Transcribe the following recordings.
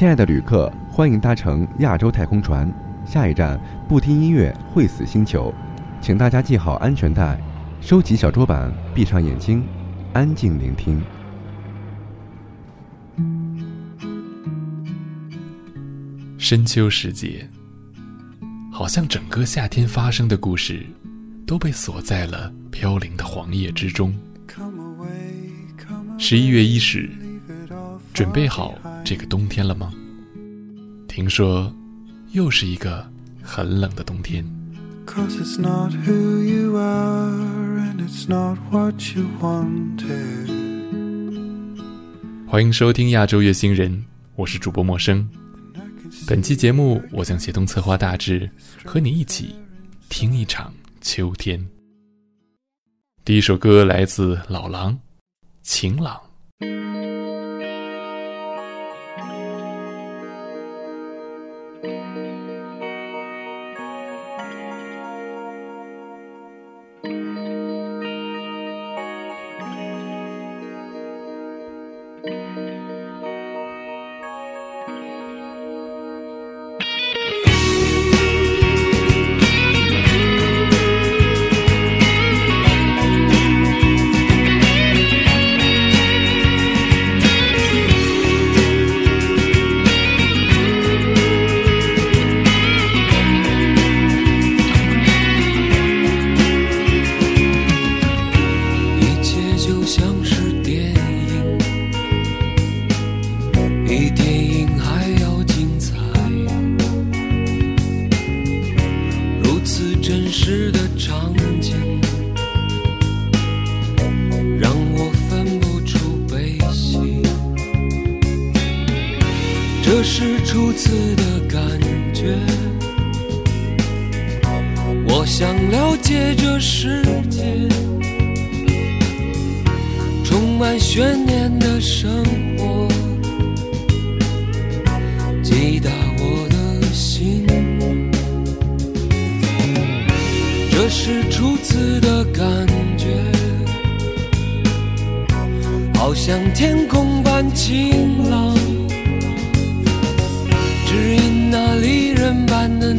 亲爱的旅客，欢迎搭乘亚洲太空船，下一站不听音乐会死星球，请大家系好安全带，收起小桌板，闭上眼睛，安静聆听。深秋时节，好像整个夏天发生的故事，都被锁在了飘零的黄叶之中。十一月伊始，准备好这个冬天了吗？听说，又是一个很冷的冬天。欢迎收听亚洲月星人，我是主播陌生。本期节目，我将协同策划大致，和你一起听一场秋天。第一首歌来自老狼，《晴朗》。的场景，让我分不出悲喜。这是初次的感觉，我想了解这世界，充满悬念的生活，记得。是初次的感觉好像天空般晴朗只因那离人般的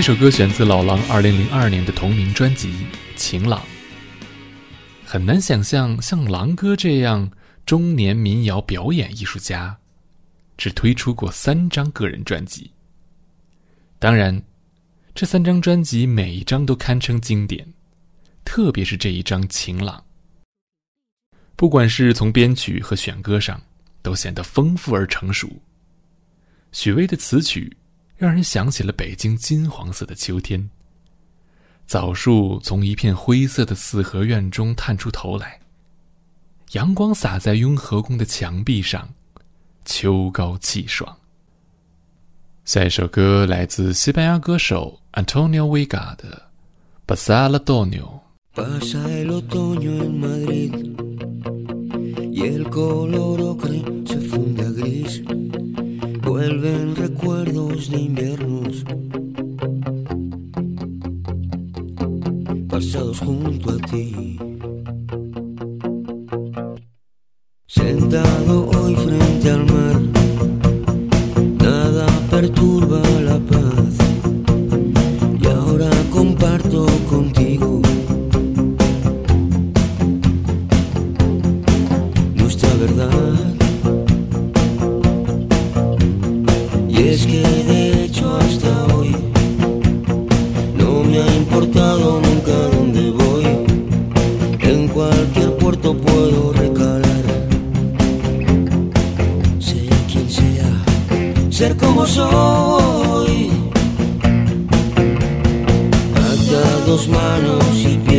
这首歌选自老狼2002年的同名专辑《晴朗》。很难想象，像狼哥这样中年民谣表演艺术家，只推出过三张个人专辑。当然，这三张专辑每一张都堪称经典，特别是这一张《晴朗》，不管是从编曲和选歌上，都显得丰富而成熟。许巍的词曲。让人想起了北京金黄色的秋天。枣树从一片灰色的四合院中探出头来，阳光洒在雍和宫的墙壁上，秋高气爽。下一首歌来自西班牙歌手 Antonio Vega 的《Pasa el otoño》。Vuelven recuerdos de inviernos pasados junto a ti. Sentado hoy frente al mar, nada perturba ser como soy. Hasta dos manos y pies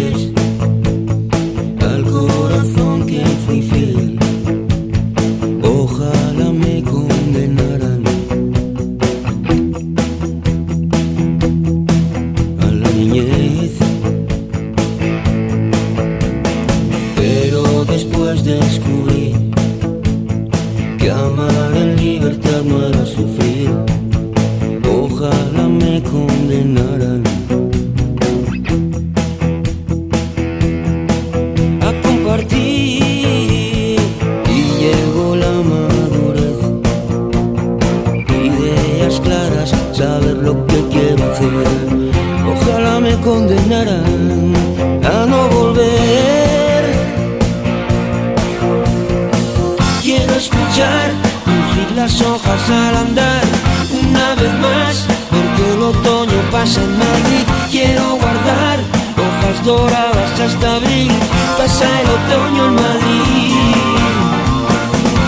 las hojas al andar. Una vez más, ver que el otoño pasa en Madrid. Quiero guardar hojas doradas hasta abril. Pasa el otoño en Madrid.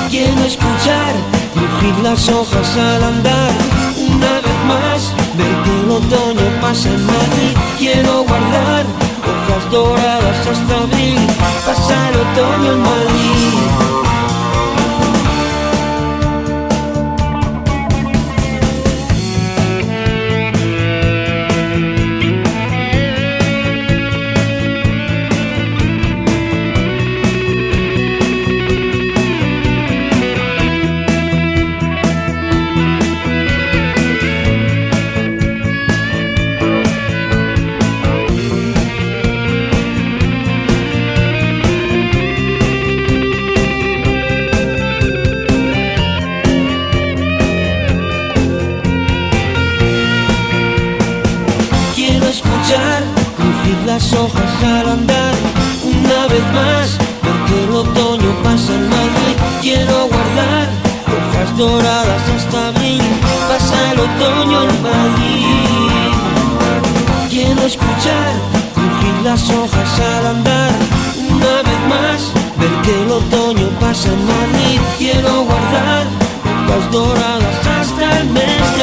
Quiero escuchar crujir las hojas al andar. Una vez más, ver que el otoño pasa en Madrid. Quiero guardar hojas doradas hasta abril. Pasa el otoño en Madrid. mami, quiero guardar las doradas hasta el mes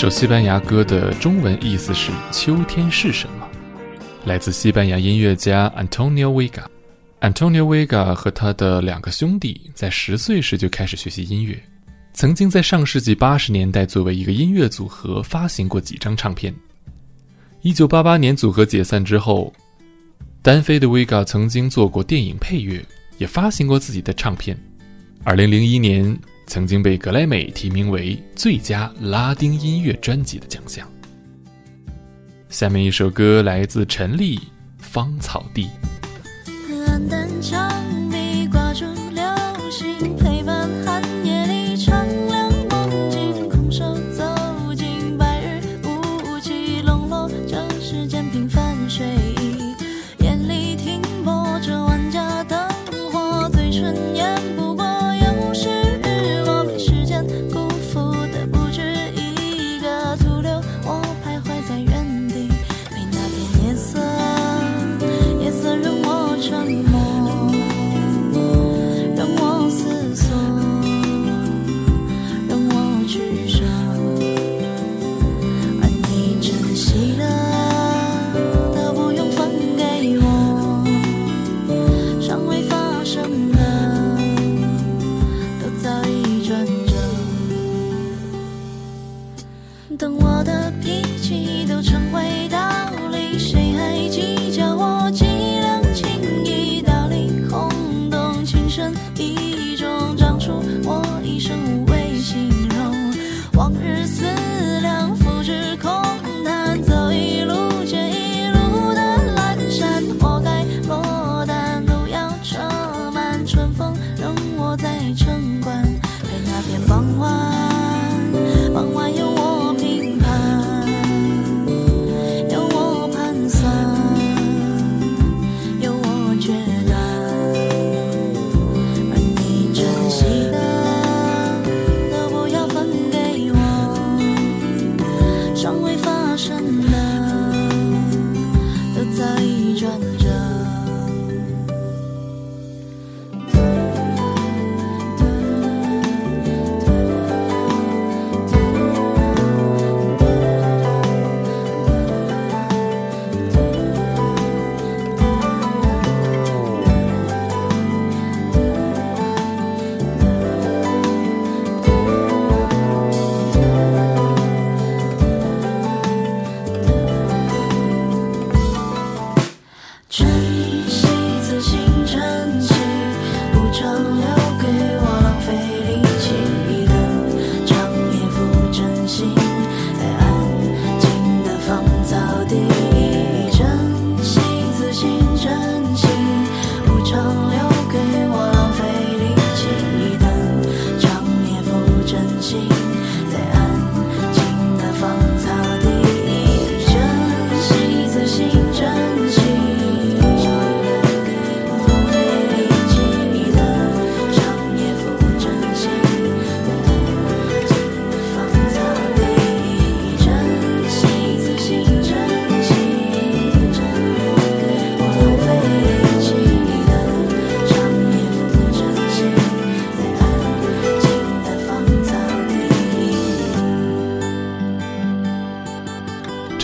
首西班牙歌的中文意思是“秋天是什么”，来自西班牙音乐家 Antonio Vega。Antonio Vega 和他的两个兄弟在十岁时就开始学习音乐，曾经在上世纪八十年代作为一个音乐组合发行过几张唱片。一九八八年组合解散之后，单飞的 Vega 曾经做过电影配乐，也发行过自己的唱片。二零零一年。曾经被格莱美提名为最佳拉丁音乐专辑的奖项。下面一首歌来自陈粒，《芳草地》。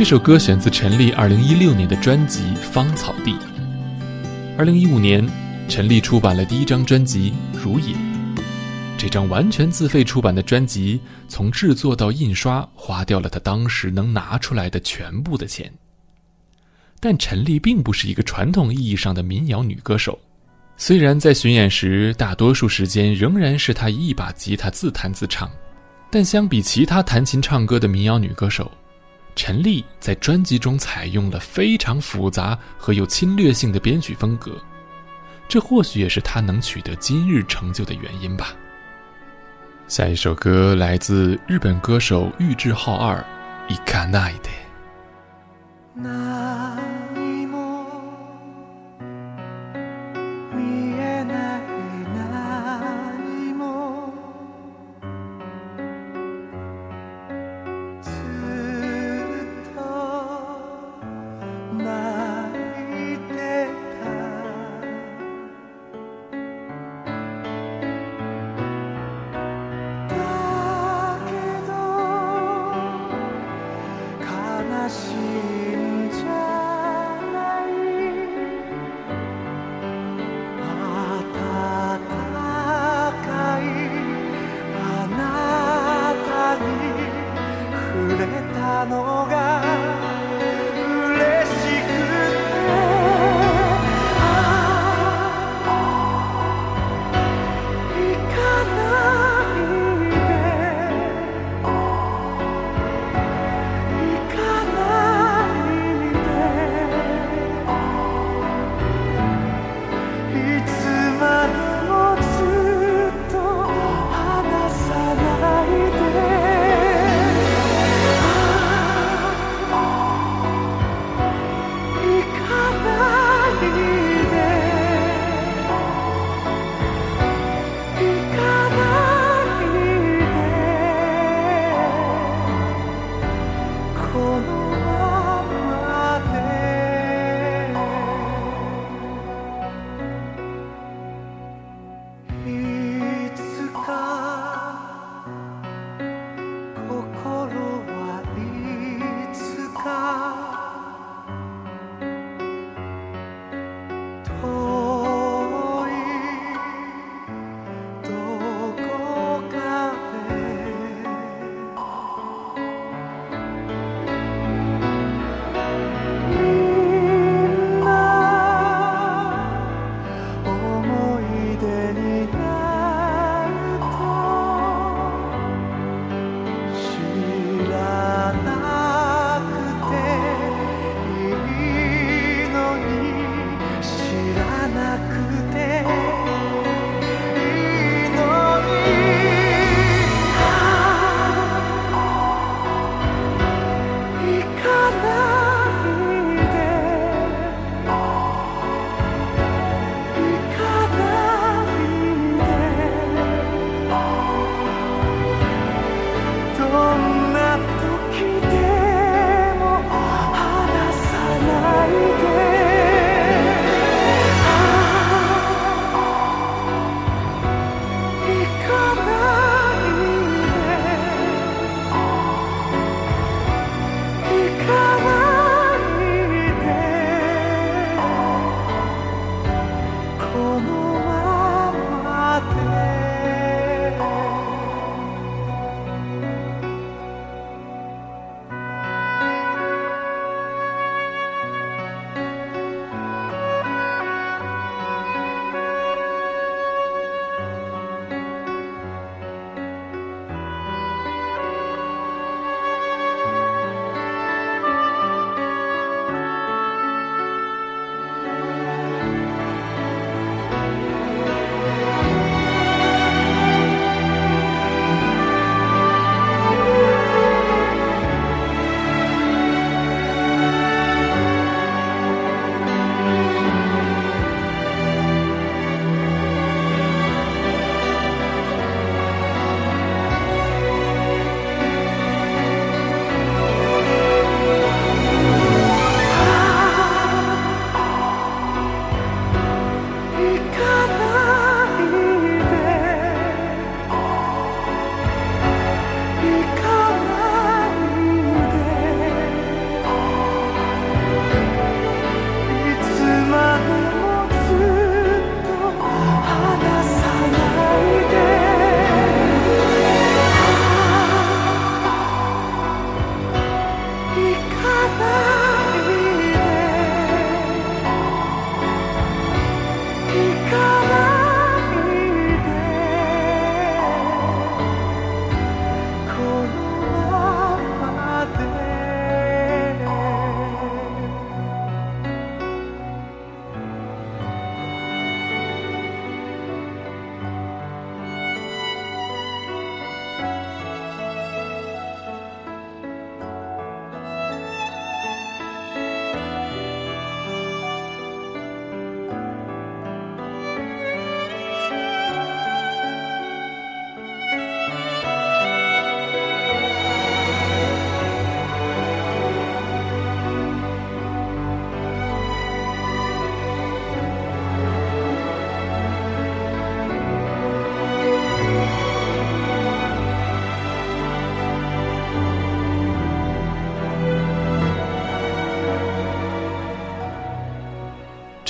这首歌选自陈粒2016年的专辑《芳草地》。2015年，陈粒出版了第一张专辑《如也》。这张完全自费出版的专辑，从制作到印刷，花掉了他当时能拿出来的全部的钱。但陈粒并不是一个传统意义上的民谣女歌手，虽然在巡演时，大多数时间仍然是她一把吉他自弹自唱，但相比其他弹琴唱歌的民谣女歌手。陈粒在专辑中采用了非常复杂和有侵略性的编曲风格，这或许也是他能取得今日成就的原因吧。下一首歌来自日本歌手玉置浩二，《いかないで》。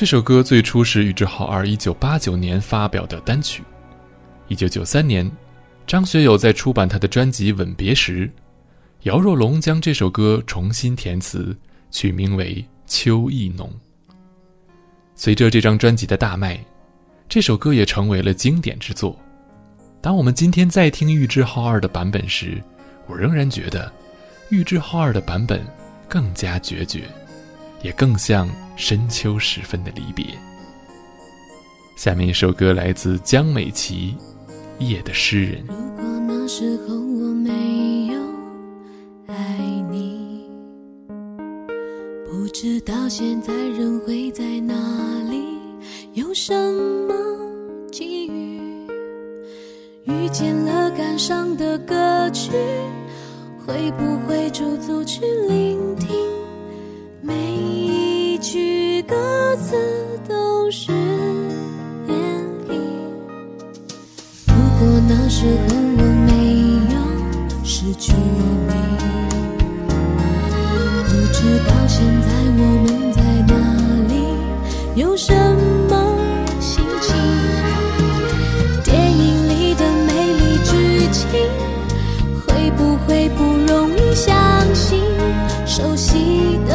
这首歌最初是玉置浩二一九八九年发表的单曲。一九九三年，张学友在出版他的专辑《吻别》时，姚若龙将这首歌重新填词，取名为《秋意浓》。随着这张专辑的大卖，这首歌也成为了经典之作。当我们今天再听玉置浩二的版本时，我仍然觉得玉置浩二的版本更加决绝，也更像深秋时分的离别。下面一首歌来自江美琪。夜的诗人。如果那时候我没有爱你，不知道现在人会在哪里，有什么机遇，遇见了感伤的歌曲，会不会驻足去聆听，没句歌词都是。那时候我没有失去你，不知道现在我们在哪里，有什么心情？电影里的美丽剧情，会不会不容易相信？熟悉的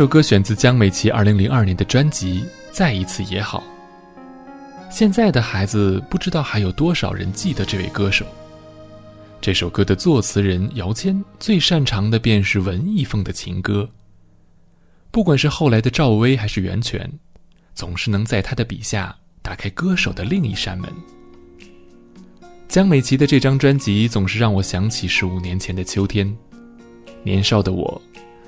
这首歌选自江美琪二零零二年的专辑《再一次也好》。现在的孩子不知道还有多少人记得这位歌手。这首歌的作词人姚谦最擅长的便是文艺风的情歌。不管是后来的赵薇还是袁泉，总是能在他的笔下打开歌手的另一扇门。江美琪的这张专辑总是让我想起十五年前的秋天，年少的我。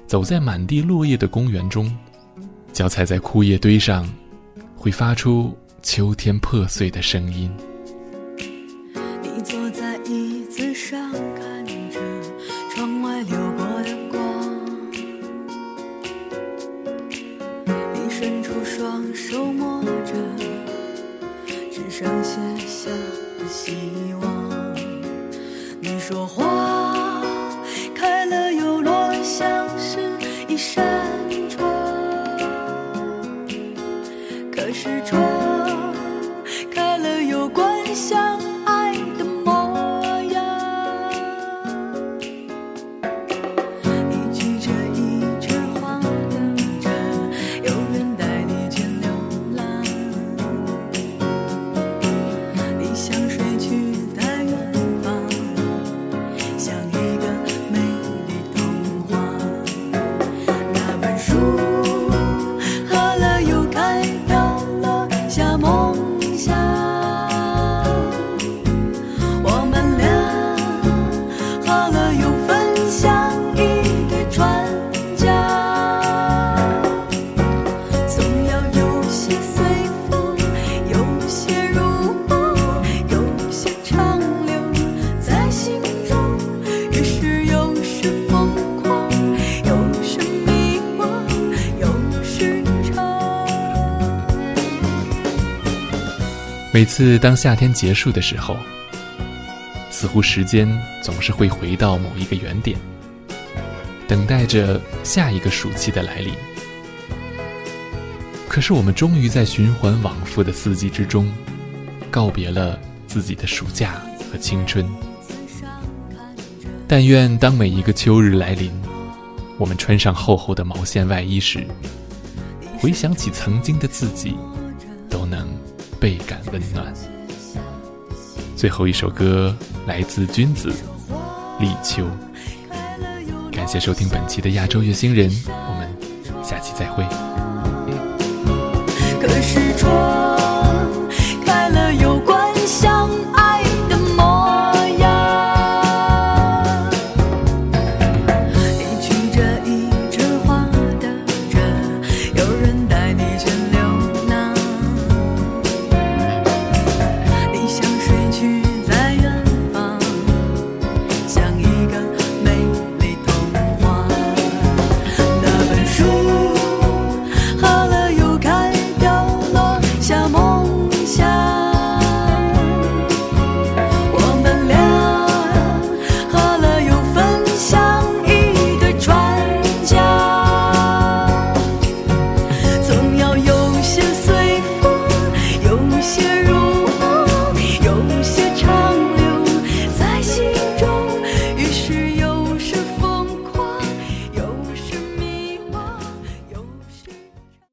走在满地落叶的公园中，脚踩在枯叶堆上，会发出秋天破碎的声音。每次当夏天结束的时候，似乎时间总是会回到某一个原点，等待着下一个暑期的来临。可是我们终于在循环往复的四季之中，告别了自己的暑假和青春。但愿当每一个秋日来临，我们穿上厚厚的毛线外衣时，回想起曾经的自己，倍感温暖。最后一首歌来自君子，《立秋》。感谢收听本期的亚洲月星人，我们下期再会。可是窗。